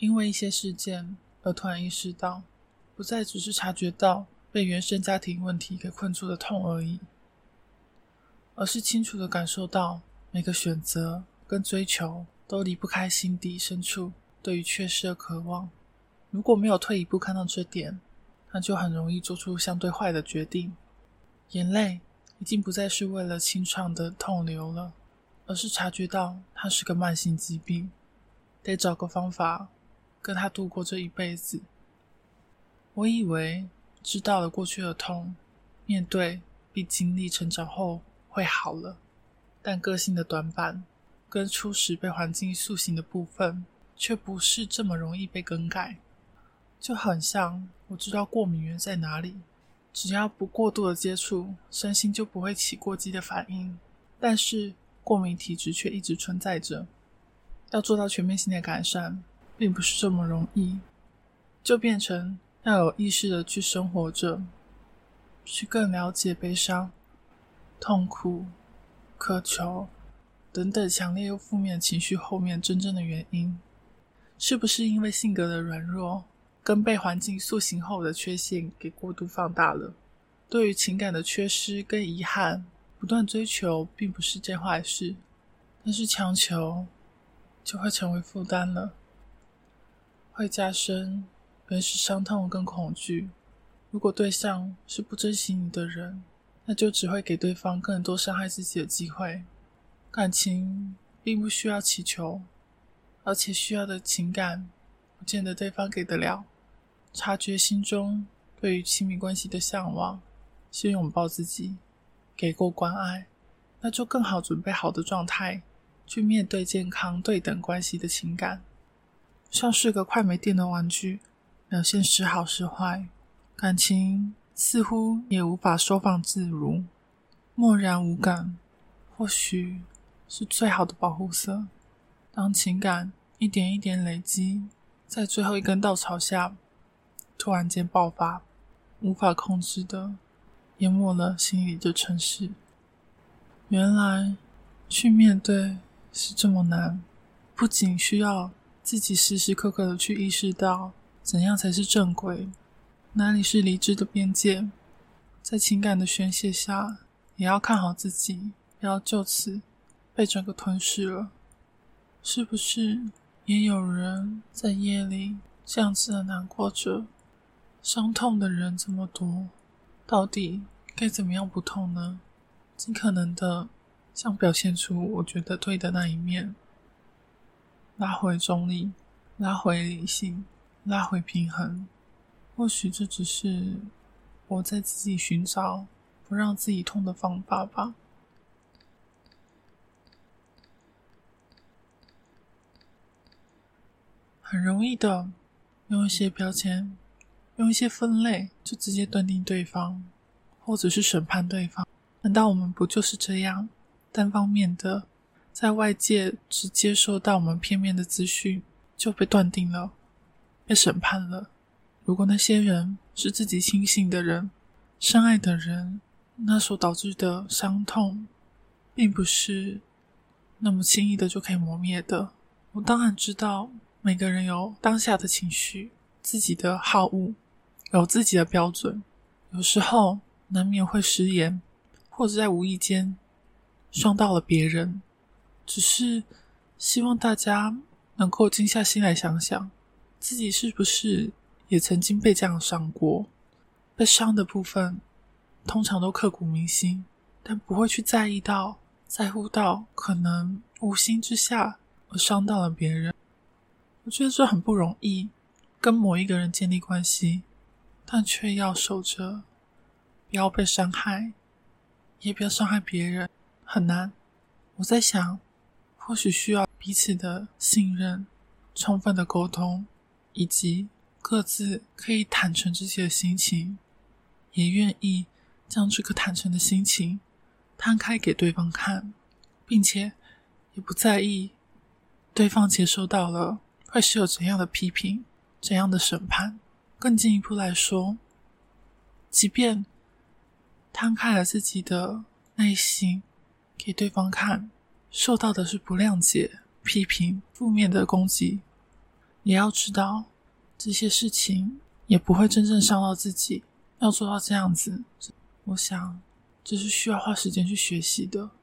因为一些事件而突然意识到，不再只是察觉到被原生家庭问题给困住的痛而已，而是清楚的感受到每个选择跟追求都离不开心底深处对于缺失的渴望。如果没有退一步看到这点，那就很容易做出相对坏的决定。眼泪已经不再是为了清创的痛流了，而是察觉到它是个慢性疾病，得找个方法跟他度过这一辈子。我以为知道了过去的痛，面对并经历成长后会好了，但个性的短板跟初始被环境塑形的部分，却不是这么容易被更改。就很像我知道过敏源在哪里，只要不过度的接触，身心就不会起过激的反应。但是过敏体质却一直存在着，要做到全面性的改善，并不是这么容易。就变成要有意识的去生活着，去更了解悲伤、痛苦、渴求等等强烈又负面情绪后面真正的原因，是不是因为性格的软弱？跟被环境塑形后的缺陷给过度放大了。对于情感的缺失跟遗憾，不断追求并不是件坏事，但是强求就会成为负担了，会加深原始伤痛跟恐惧。如果对象是不珍惜你的人，那就只会给对方更多伤害自己的机会。感情并不需要祈求，而且需要的情感，不见得对方给得了。察觉心中对于亲密关系的向往，先拥抱自己，给过关爱，那就更好准备好的状态去面对健康对等关系的情感。像是个快没电的玩具，表现时好时坏，感情似乎也无法收放自如，漠然无感，或许是最好的保护色。当情感一点一点累积，在最后一根稻草下。突然间爆发，无法控制的淹没了心里的城市。原来去面对是这么难，不仅需要自己时时刻刻的去意识到怎样才是正轨，哪里是理智的边界，在情感的宣泄下，也要看好自己，不要就此被整个吞噬了。是不是也有人在夜里这样子的难过着？伤痛的人这么多，到底该怎么样不痛呢？尽可能的想表现出我觉得对的那一面，拉回中立，拉回理性，拉回平衡。或许这只是我在自己寻找不让自己痛的方法吧。很容易的用一些标签。用一些分类就直接断定对方，或者是审判对方？难道我们不就是这样单方面的在外界只接受到我们片面的资讯就被断定了、被审判了？如果那些人是自己亲信的人、深爱的人，那所导致的伤痛，并不是那么轻易的就可以磨灭的。我当然知道每个人有当下的情绪、自己的好恶。有自己的标准，有时候难免会失言，或者在无意间伤到了别人。只是希望大家能够静下心来想想，自己是不是也曾经被这样伤过？被伤的部分通常都刻骨铭心，但不会去在意到、在乎到可能无心之下而伤到了别人。我觉得这很不容易，跟某一个人建立关系。但却要守着，不要被伤害，也不要伤害别人，很难。我在想，或许需要彼此的信任、充分的沟通，以及各自可以坦诚自己的心情，也愿意将这个坦诚的心情摊开给对方看，并且也不在意对方接收到了会是有怎样的批评、怎样的审判。更进一步来说，即便摊开了自己的内心给对方看，受到的是不谅解、批评、负面的攻击，也要知道这些事情也不会真正伤到自己。要做到这样子，我想这是需要花时间去学习的。